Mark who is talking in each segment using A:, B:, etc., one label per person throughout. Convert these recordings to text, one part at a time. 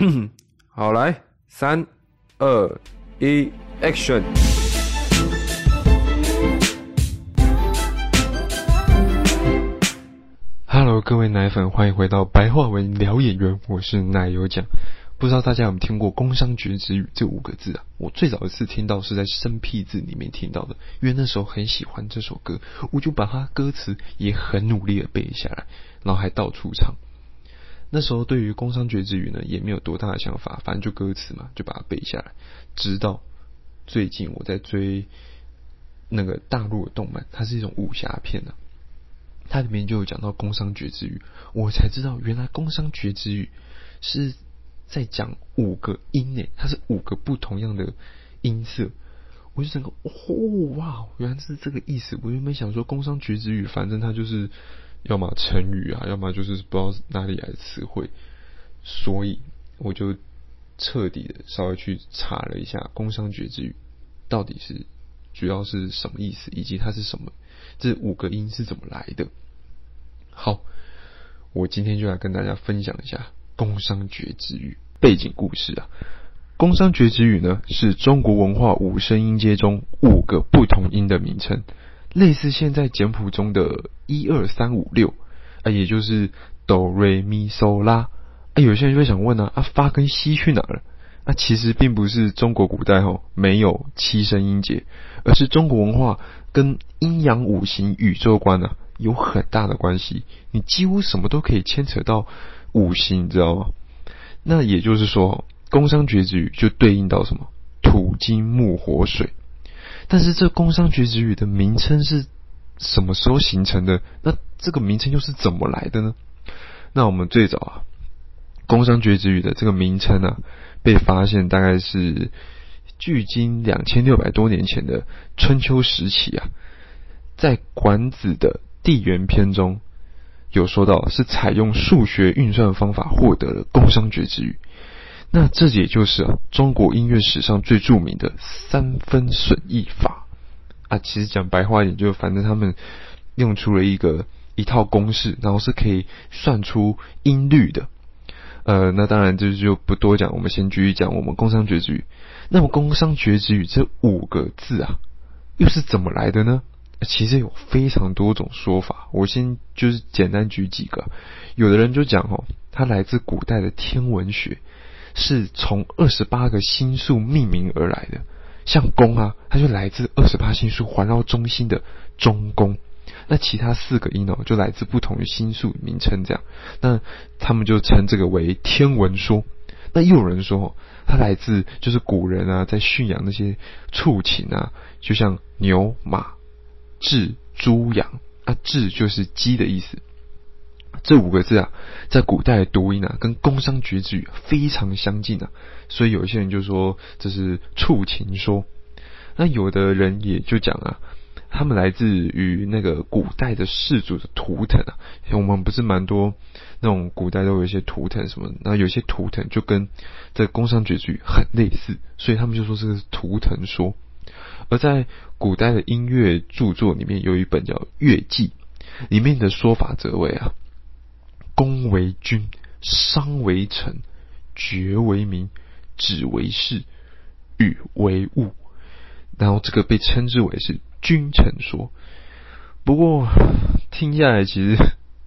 A: 好，来，三、二、一，Action！Hello，各位奶粉，欢迎回到白话文聊演员，我是奶油酱。不知道大家有没有听过“工商绝子语”这五个字啊？我最早一次听到是在生僻字里面听到的，因为那时候很喜欢这首歌，我就把它歌词也很努力的背下来，然后还到处唱。那时候对于“工商绝子语”呢，也没有多大的想法，反正就歌词嘛，就把它背下来。直到最近我在追那个大陆的动漫，它是一种武侠片呢，它里面就有讲到“工商绝子语”，我才知道原来“工商绝子语”是。在讲五个音呢，它是五个不同样的音色，我就整个哦哇，原来是这个意思。我原本想说工商绝子语，反正它就是要么成语啊，要么就是不知道哪里来的词汇，所以我就彻底的稍微去查了一下工商绝子语到底是主要是什么意思，以及它是什么，这五个音是怎么来的。好，我今天就来跟大家分享一下。工商绝子语背景故事啊，工商绝子语呢是中国文化五声音阶中五个不同音的名称，类似现在简谱中的一二三五六啊，也就是哆瑞咪嗦拉啊。有些人就会想问呢，啊发跟西去哪了？啊，其实并不是中国古代吼没有七声音节，而是中国文化跟阴阳五行宇宙观呢有很大的关系，你几乎什么都可以牵扯到。五行，你知道吗？那也就是说，工商绝子语就对应到什么土、金、木、火、水。但是这工商绝子语的名称是什么时候形成的？那这个名称又是怎么来的呢？那我们最早啊，工商绝子语的这个名称啊，被发现大概是距今两千六百多年前的春秋时期啊，在管子的地缘篇中。有说到是采用数学运算方法获得了工商绝子语，那这也就是啊中国音乐史上最著名的三分损益法啊。其实讲白话一点，就反正他们用出了一个一套公式，然后是可以算出音律的。呃，那当然这就不多讲，我们先继续讲我们工商绝子语。那么工商绝子语这五个字啊，又是怎么来的呢？其实有非常多种说法，我先就是简单举几个。有的人就讲哦，它来自古代的天文学，是从二十八个星宿命名而来的。像宫啊，它就来自二十八星宿环绕中心的中宫。那其他四个音哦，就来自不同的星宿名称这样。那他们就称这个为天文说。那又有人说，它来自就是古人啊在驯养那些畜禽啊，就像牛马。雉、猪、羊啊，雉就是鸡的意思。这五个字啊，在古代的读音啊，跟工商绝子语非常相近啊，所以有些人就说这是畜禽说。那有的人也就讲啊，他们来自于那个古代的氏族的图腾啊。我们不是蛮多那种古代都有一些图腾什么，那有些图腾就跟这工商绝子语很类似，所以他们就说这是图腾说。而在古代的音乐著作里面，有一本叫《乐记》，里面的说法则为啊：宫为君，商为臣，爵为民，子为士，与为物。然后这个被称之为是君臣说。不过听下来，其实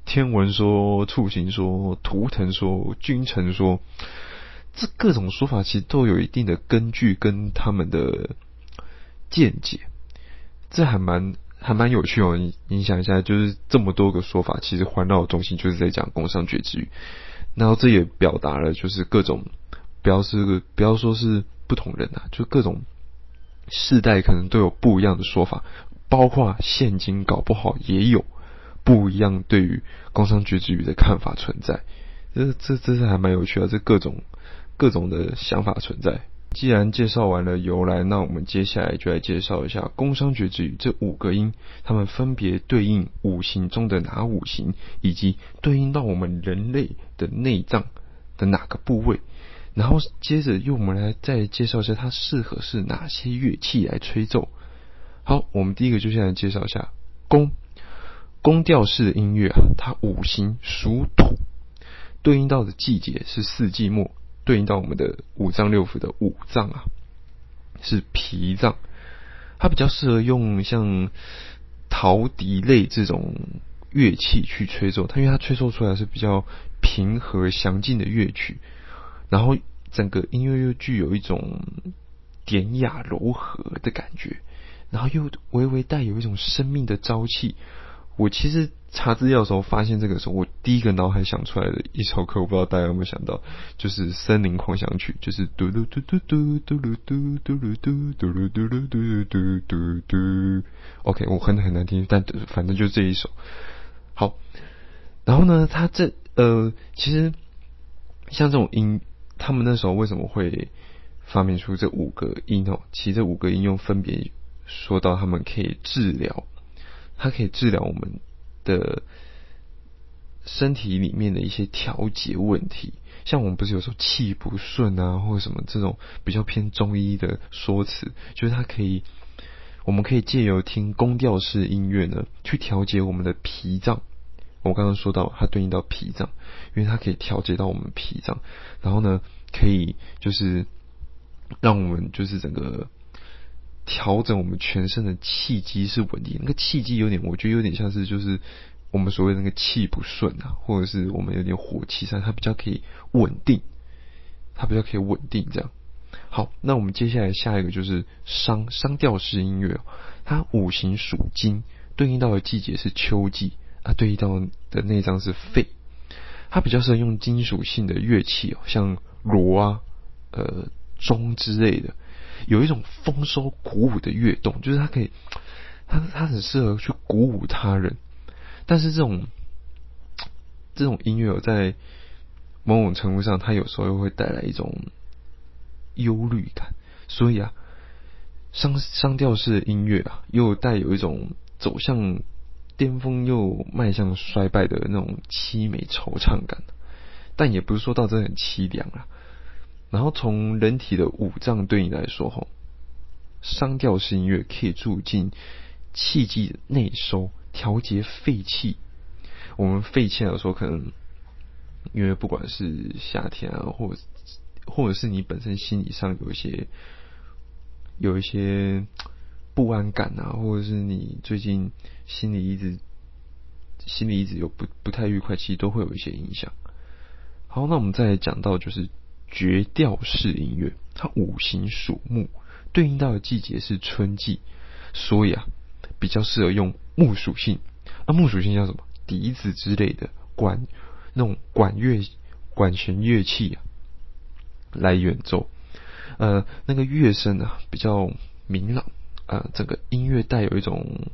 A: 天文说、畜行说、图腾说、君臣说，这各种说法其实都有一定的根据跟他们的。见解，这还蛮还蛮有趣哦。你你想一下，就是这么多个说法，其实环绕中心就是在讲工商绝之语。然后这也表达了，就是各种不要是不要说是不同人啊，就各种世代可能都有不一样的说法，包括现今搞不好也有不一样对于工商绝之语的看法存在。这这这是还蛮有趣的，这各种各种的想法存在。既然介绍完了由来，那我们接下来就来介绍一下工商角徵羽这五个音，它们分别对应五行中的哪五行，以及对应到我们人类的内脏的哪个部位。然后接着又我们来再介绍一下它适合是哪些乐器来吹奏。好，我们第一个就先来介绍一下宫，宫调式的音乐啊，它五行属土，对应到的季节是四季末。对应到我们的五脏六腑的五脏啊，是脾脏，它比较适合用像陶笛类这种乐器去吹奏，它因为它吹奏出来是比较平和详尽的乐曲，然后整个音乐又具有一种典雅柔和的感觉，然后又微微带有一种生命的朝气。我其实查资料的时候发现这个时候，我第一个脑海想出来的一首歌，我不知道大家有没有想到，就是《森林狂想曲》，就是嘟噜嘟嘟嘟嘟噜嘟嘟噜嘟嘟嘟嘟嘟嘟嘟。OK，我哼的很难听，但反正就是这一首。好，然后呢，他这呃，其实像这种音，他们那时候为什么会发明出这五个音哦？其实这五个音用分别说到，他们可以治疗。它可以治疗我们的身体里面的一些调节问题，像我们不是有时候气不顺啊，或者什么这种比较偏中医的说辞，就是它可以，我们可以借由听宫调式音乐呢，去调节我们的脾脏。我刚刚说到它对应到脾脏，因为它可以调节到我们脾脏，然后呢，可以就是让我们就是整个。调整我们全身的气机是稳定，那个气机有点，我觉得有点像是就是我们所谓那个气不顺啊，或者是我们有点火气上，它比较可以稳定，它比较可以稳定这样。好，那我们接下来下一个就是商商调式音乐，它五行属金，对应到的季节是秋季啊，对应到的内脏是肺，它比较适合用金属性的乐器哦，像锣啊、呃钟之类的。有一种丰收鼓舞的乐动，就是它可以，它它很适合去鼓舞他人。但是这种这种音乐在某种程度上，它有时候又会带来一种忧虑感。所以啊，商商调式的音乐啊，又带有一种走向巅峰又迈向衰败的那种凄美惆怅感。但也不是说到真的很凄凉啊。然后从人体的五脏对你来说，吼，商调式音乐可以促进气机的内收，调节肺气。我们肺气有时候可能，因为不管是夏天啊，或者或者是你本身心理上有一些有一些不安感啊，或者是你最近心里一直心里一直有不不太愉快，其实都会有一些影响。好，那我们再讲到就是。绝调式音乐，它五行属木，对应到的季节是春季，所以啊，比较适合用木属性。那木属性叫什么？笛子之类的管那种管乐管弦乐器啊，来演奏。呃，那个乐声啊比较明朗，呃，整个音乐带有一种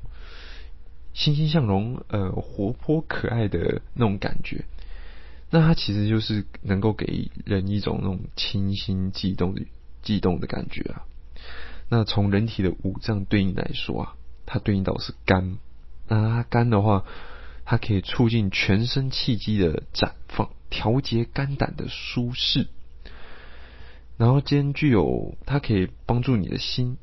A: 欣欣向荣、呃活泼可爱的那种感觉。那它其实就是能够给人一种那种清新悸动的悸动的感觉啊。那从人体的五脏对应来说啊，它对应到是肝。那它肝的话，它可以促进全身气机的绽放，调节肝胆的舒适。然后兼具有，它可以帮助你的心，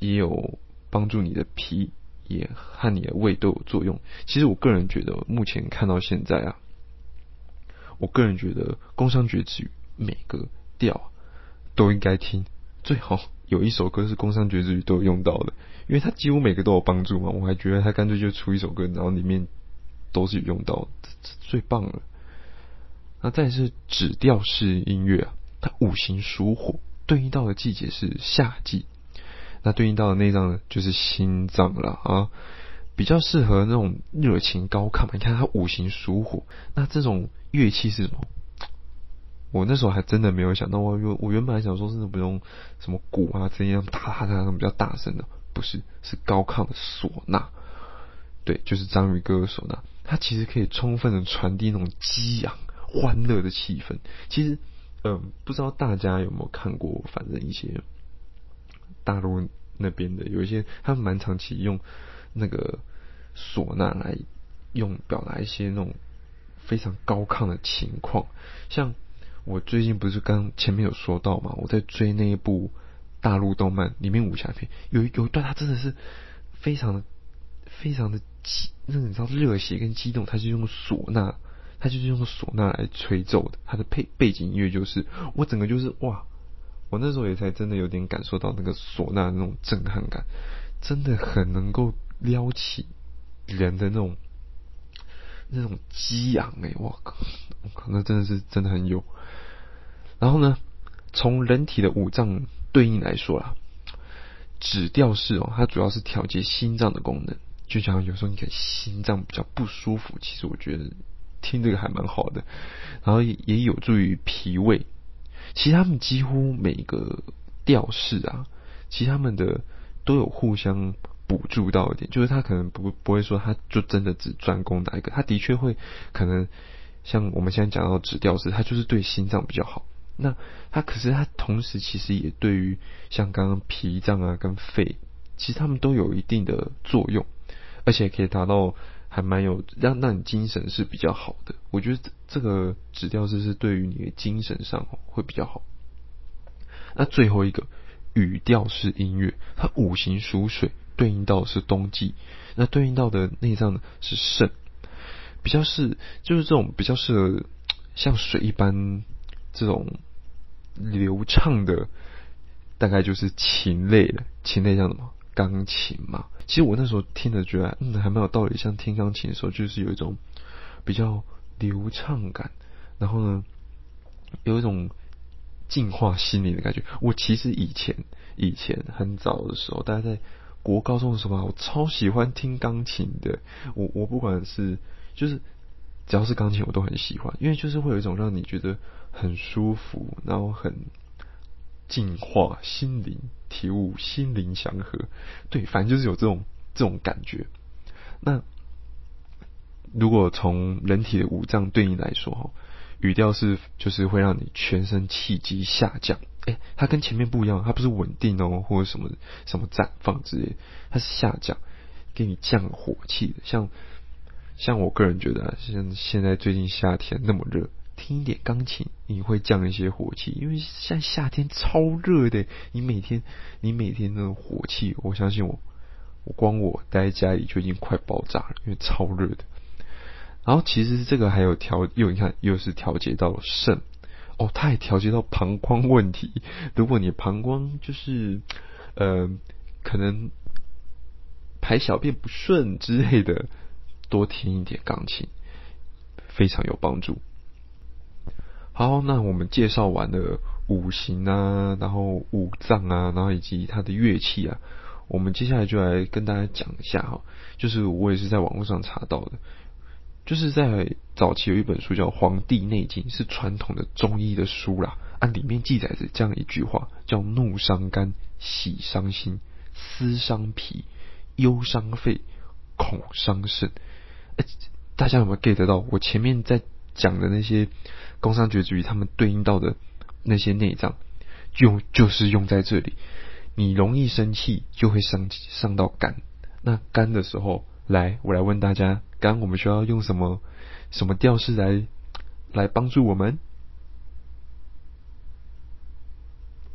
A: 也有帮助你的脾，也和你的胃都有作用。其实我个人觉得，目前看到现在啊。我个人觉得《工商绝子语》每个调都应该听，最好有一首歌是《工商绝子语》都用到的，因为它几乎每个都有帮助嘛。我还觉得他干脆就出一首歌，然后里面都是有用到，这最棒了。那再是指调式音乐啊，它五行属火，对应到的季节是夏季，那对应到的内脏呢就是心脏了啊。比较适合那种热情高亢？你看它五行属火，那这种乐器是什么？我那时候还真的没有想到，我原我原本还想说，真的不用什么鼓啊，这样哒哒哒比较大声的，不是，是高亢的唢呐。对，就是章鱼哥的唢呐，它其实可以充分的传递那种激昂、欢乐的气氛。其实，嗯，不知道大家有没有看过，反正一些大陆那边的有一些，他们蛮长期用。那个唢呐来用表达一些那种非常高亢的情况，像我最近不是刚前面有说到嘛，我在追那一部大陆动漫里面武侠片，有有一段他真的是非常的非常的激，那你知道热血跟激动，他是用唢呐，他就是用唢呐来吹奏的，他的配背景音乐就是我整个就是哇，我那时候也才真的有点感受到那个唢呐那种震撼感，真的很能够撩起人的那种那种激昂哎，我靠，我靠，那真的是真的很有。然后呢，从人体的五脏对应来说啦，指调式哦，它主要是调节心脏的功能。就像有时候你看心脏比较不舒服，其实我觉得听这个还蛮好的。然后也有助于脾胃。其实他们几乎每一个调式啊，其实他们的都有互相补助到一点，就是他可能不不会说他就真的只专攻哪一个，他的确会可能像我们现在讲到指调式，它就是对心脏比较好。那它可是它同时其实也对于像刚刚脾脏啊跟肺，其实他们都有一定的作用，而且可以达到还蛮有让让你精神是比较好的。我觉得这这个指调式是对于你的精神上会比较好。那最后一个语调式音乐，它五行属水，对应到是冬季，那对应到的内脏呢是肾，比较是就是这种比较适合像水一般。这种流畅的，大概就是琴类的，琴类像什么钢琴嘛。其实我那时候听着觉得，嗯，还蛮有道理。像听钢琴的时候，就是有一种比较流畅感，然后呢，有一种净化心灵的感觉。我其实以前以前很早的时候，大概在国高中的时候吧，我超喜欢听钢琴的。我我不管是就是只要是钢琴，我都很喜欢，因为就是会有一种让你觉得。很舒服，然后很净化心灵，体悟心灵祥和。对，反正就是有这种这种感觉。那如果从人体的五脏对应来说，哈，语调是就是会让你全身气机下降。哎，它跟前面不一样，它不是稳定哦，或者什么什么绽放之类，它是下降，给你降火气的。像像我个人觉得，啊像现在最近夏天那么热。听一点钢琴，你会降一些火气，因为现在夏天超热的，你每天你每天那种火气，我相信我，我光我待在家里就已经快爆炸了，因为超热的。然后其实这个还有调，又你看又是调节到肾，哦，它也调节到膀胱问题。如果你膀胱就是呃可能排小便不顺之类的，多听一点钢琴，非常有帮助。好，那我们介绍完了五行啊，然后五脏啊，然后以及它的乐器啊，我们接下来就来跟大家讲一下哈，就是我也是在网络上查到的，就是在早期有一本书叫《黄帝内经》，是传统的中医的书啦，啊，里面记载着这样一句话，叫怒伤肝，喜伤心，思伤脾，忧伤肺，恐伤肾。大家有没有 get 到？我前面在讲的那些。工商绝子语，他们对应到的那些内脏，用就是用在这里。你容易生气，就会伤伤到肝。那肝的时候，来，我来问大家，肝我们需要用什么什么调式来来帮助我们？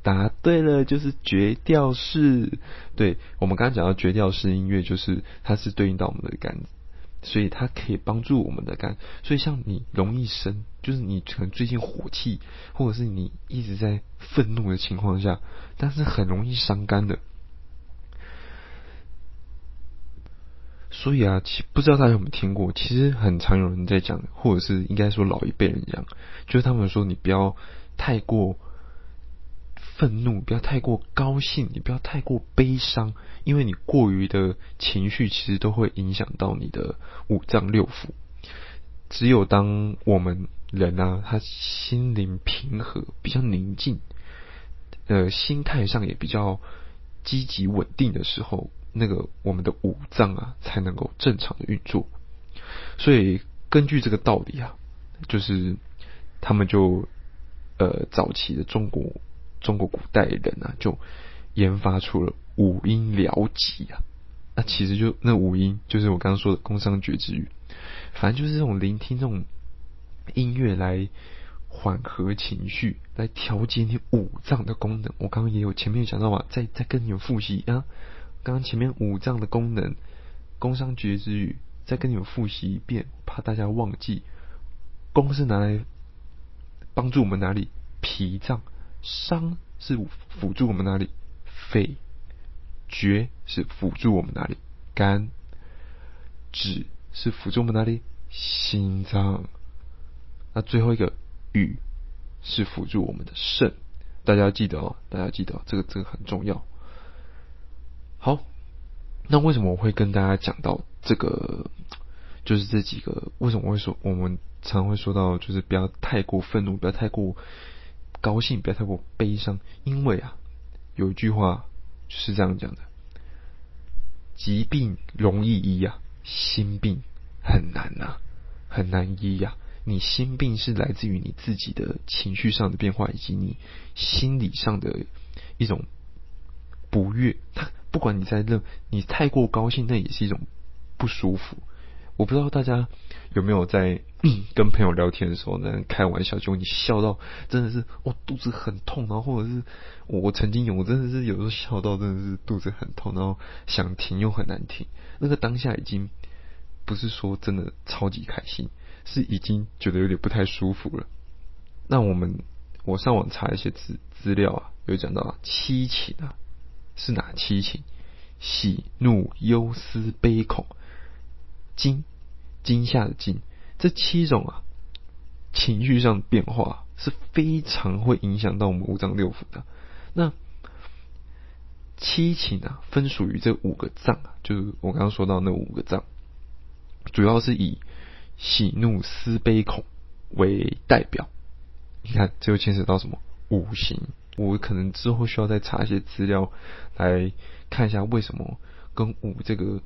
A: 答对了，就是绝调式。对我们刚刚讲到绝调式音乐，就是它是对应到我们的肝。所以它可以帮助我们的肝，所以像你容易生，就是你可能最近火气，或者是你一直在愤怒的情况下，但是很容易伤肝的。所以啊，其不知道大家有没有听过，其实很常有人在讲，或者是应该说老一辈人讲，就是他们说你不要太过。愤怒不要太过高兴，你不要太过悲伤，因为你过于的情绪其实都会影响到你的五脏六腑。只有当我们人啊，他心灵平和、比较宁静，呃，心态上也比较积极稳定的时候，那个我们的五脏啊才能够正常的运作。所以根据这个道理啊，就是他们就呃早期的中国。中国古代人啊，就研发出了五音疗疾啊。那其实就那五音，就是我刚刚说的宫商角徵羽，反正就是这种聆听这种音乐来缓和情绪，来调节你五脏的功能。我刚刚也有前面有讲到嘛，再再跟你们复习啊。刚刚前面五脏的功能，宫商角徵羽，再跟你们复习一遍，怕大家忘记。弓是拿来帮助我们哪里？脾脏。伤是辅助我们哪里？肺。绝是辅助我们哪里？肝。止是辅助我们哪里？心脏。那最后一个羽是辅助我们的肾。大家要记得哦，大家要记得这个这个很重要。好，那为什么我会跟大家讲到这个？就是这几个，为什么我会说我们常会说到，就是不要太过愤怒，不要太过高兴，不要太过悲伤，因为啊，有一句话是这样讲的：疾病容易医呀，心病很难呐，很难医呀。你心病是来自于你自己的情绪上的变化，以及你心理上的一种不悦。他不管你在任，你太过高兴，那也是一种不舒服。我不知道大家有没有在 跟朋友聊天的时候呢，开玩笑，就你笑到真的是哦肚子很痛，然后或者是我曾经有，我真的是有时候笑到真的是肚子很痛，然后想停又很难停。那个当下已经不是说真的超级开心，是已经觉得有点不太舒服了。那我们我上网查一些资资料啊，有讲到七情啊是哪七情？喜怒忧思悲恐。惊，惊吓的惊，这七种啊，情绪上变化是非常会影响到我们五脏六腑的。那七情啊，分属于这五个脏啊，就是我刚刚说到那五个脏，主要是以喜怒思悲恐为代表。你看，这又牵扯到什么五行？我可能之后需要再查一些资料来看一下，为什么跟五这个。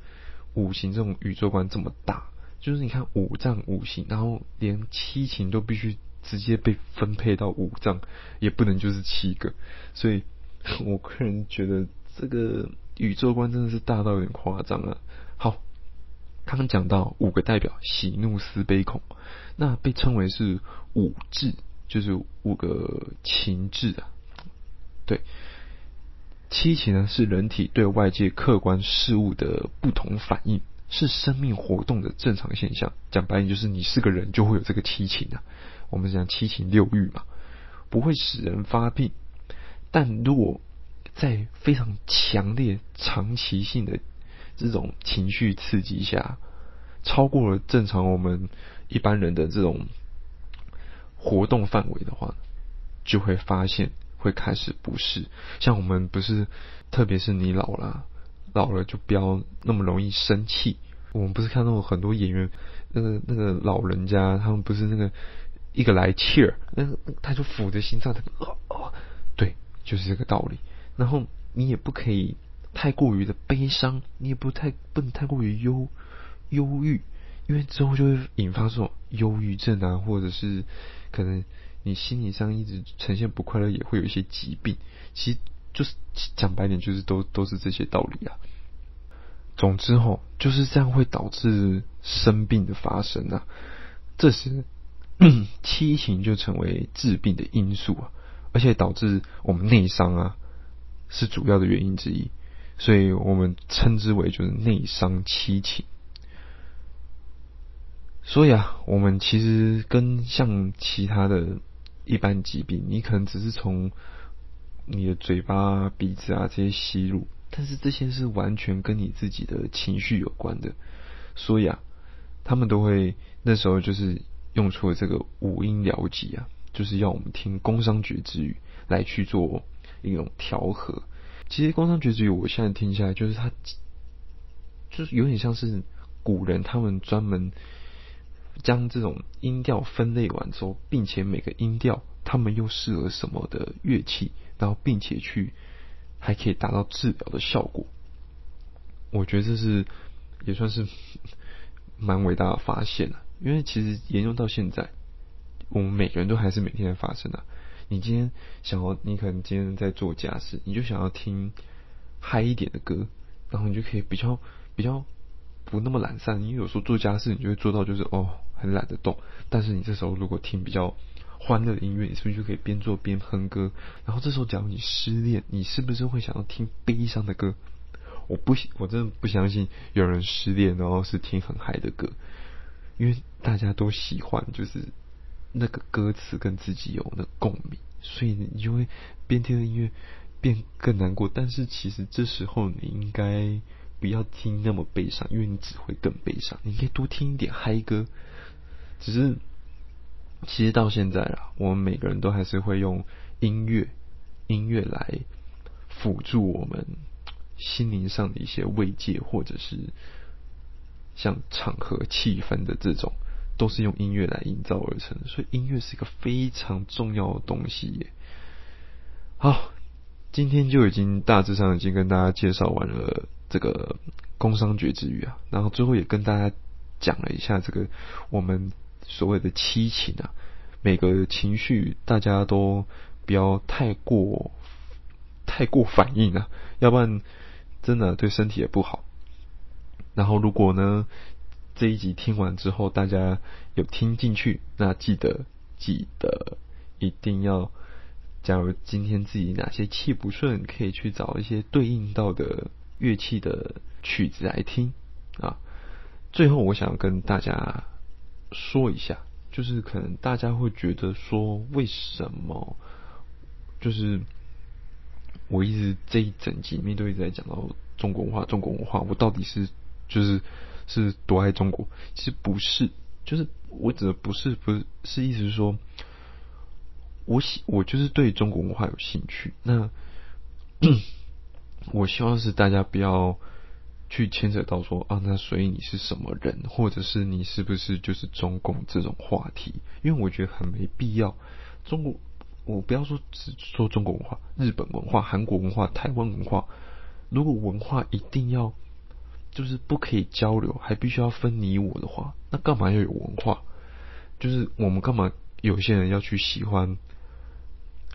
A: 五行这种宇宙观这么大，就是你看五脏五行，然后连七情都必须直接被分配到五脏，也不能就是七个，所以 我个人觉得这个宇宙观真的是大到有点夸张了。好，刚刚讲到五个代表喜怒思悲恐，那被称为是五志，就是五个情志啊，对。七情呢，是人体对外界客观事物的不同反应，是生命活动的正常现象。讲白点，就是你是个人就会有这个七情啊。我们讲七情六欲嘛，不会使人发病，但如果在非常强烈、长期性的这种情绪刺激下，超过了正常我们一般人的这种活动范围的话，就会发现。会开始不适，像我们不是，特别是你老了，老了就不要那么容易生气。我们不是看到很多演员，那个那个老人家，他们不是那个一个来气儿，那个他就抚着心脏，他哦哦，对，就是这个道理。然后你也不可以太过于的悲伤，你也不太不能太过于忧忧郁，因为之后就会引发这种忧郁症啊，或者是可能。你心理上一直呈现不快乐，也会有一些疾病。其实就是讲白点，就是都都是这些道理啊。总之吼，就是这样会导致生病的发生啊。这时七情就成为治病的因素啊，而且导致我们内伤啊，是主要的原因之一。所以我们称之为就是内伤七情。所以啊，我们其实跟像其他的。一般疾病，你可能只是从你的嘴巴、鼻子啊这些吸入，但是这些是完全跟你自己的情绪有关的，所以啊，他们都会那时候就是用出了这个五音疗疾啊，就是要我们听工商觉之语来去做一种调和。其实工商觉之语，我现在听下来，就是它就是有点像是古人他们专门。将这种音调分类完之后，并且每个音调他们又适合什么的乐器，然后并且去还可以达到治疗的效果，我觉得这是也算是蛮伟大的发现了。因为其实研究到现在，我们每个人都还是每天在发生的。你今天想要，你可能今天在做家事，你就想要听嗨一点的歌，然后你就可以比较比较。不那么懒散，因为有时候做家事，你就会做到就是哦很懒得动。但是你这时候如果听比较欢乐的音乐，你是不是就可以边做边哼歌？然后这时候假如你失恋，你是不是会想要听悲伤的歌？我不，我真的不相信有人失恋然后是听很嗨的歌，因为大家都喜欢就是那个歌词跟自己有那共鸣，所以你就会边听着音乐变更难过。但是其实这时候你应该不要听那么悲伤，因为你只会更悲伤。你可以多听一点嗨歌，只是其实到现在啊，我们每个人都还是会用音乐音乐来辅助我们心灵上的一些慰藉，或者是。像场合气氛的这种，都是用音乐来营造而成的，所以音乐是一个非常重要的东西。好，今天就已经大致上已经跟大家介绍完了这个工商绝之语啊，然后最后也跟大家讲了一下这个我们所谓的七情啊，每个情绪大家都不要太过太过反应啊，要不然真的对身体也不好。然后，如果呢这一集听完之后，大家有听进去，那记得记得一定要，假如今天自己哪些气不顺，可以去找一些对应到的乐器的曲子来听啊。最后，我想跟大家说一下，就是可能大家会觉得说，为什么就是我一直这一整集面都一直在讲到中国文化，中国文化，我到底是？就是是多爱中国，其实不是，就是我指的不是不是是意思是说，我喜我就是对中国文化有兴趣。那 我希望是大家不要去牵扯到说啊，那所以你是什么人，或者是你是不是就是中共这种话题？因为我觉得很没必要。中国，我不要说只说中国文化，日本文化、韩国文化、台湾文化，如果文化一定要。就是不可以交流，还必须要分你我的话，那干嘛要有文化？就是我们干嘛？有些人要去喜欢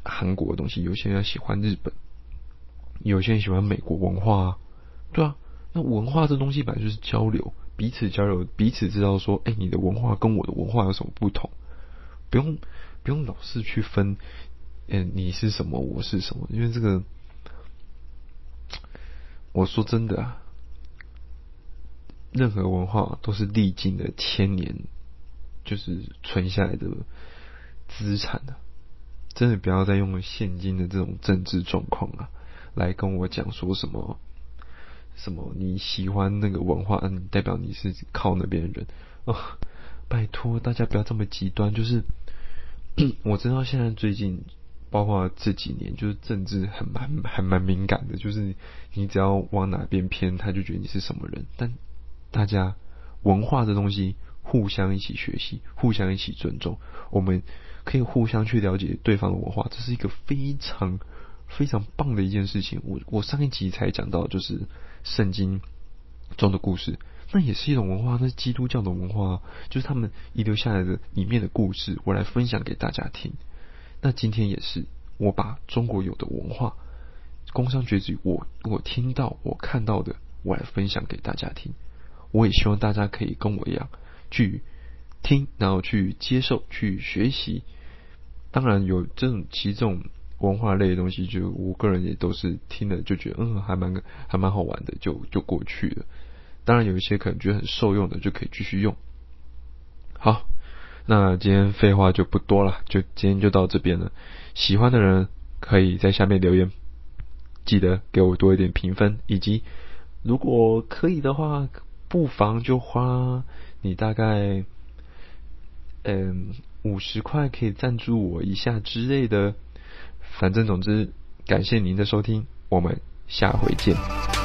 A: 韩国的东西，有些人要喜欢日本，有些人喜欢美国文化，啊，对啊。那文化这东西本来就是交流，彼此交流，彼此知道说，哎，你的文化跟我的文化有什么不同？不用不用老是去分，嗯，你是什么，我是什么？因为这个，我说真的啊。任何文化都是历经了千年，就是存下来的资产的。真的不要再用现今的这种政治状况啊，来跟我讲说什么什么你喜欢那个文化，嗯，代表你是靠那边的人哦。拜托大家不要这么极端。就是 我知道现在最近，包括这几年，就是政治很蛮还蛮敏感的，就是你只要往哪边偏，他就觉得你是什么人，但。大家文化的东西互相一起学习，互相一起尊重，我们可以互相去了解对方的文化，这是一个非常非常棒的一件事情。我我上一集才讲到，就是圣经中的故事，那也是一种文化，那是基督教的文化，就是他们遗留下来的里面的故事，我来分享给大家听。那今天也是，我把中国有的文化，工商绝句，我我听到我看到的，我来分享给大家听。我也希望大家可以跟我一样去听，然后去接受、去学习。当然，有这种其实这种文化类的东西，就我个人也都是听了就觉得嗯，还蛮还蛮好玩的，就就过去了。当然，有一些可能觉得很受用的，就可以继续用。好，那今天废话就不多了，就今天就到这边了。喜欢的人可以在下面留言，记得给我多一点评分，以及如果可以的话。不妨就花你大概嗯五十块可以赞助我一下之类的，反正总之感谢您的收听，我们下回见。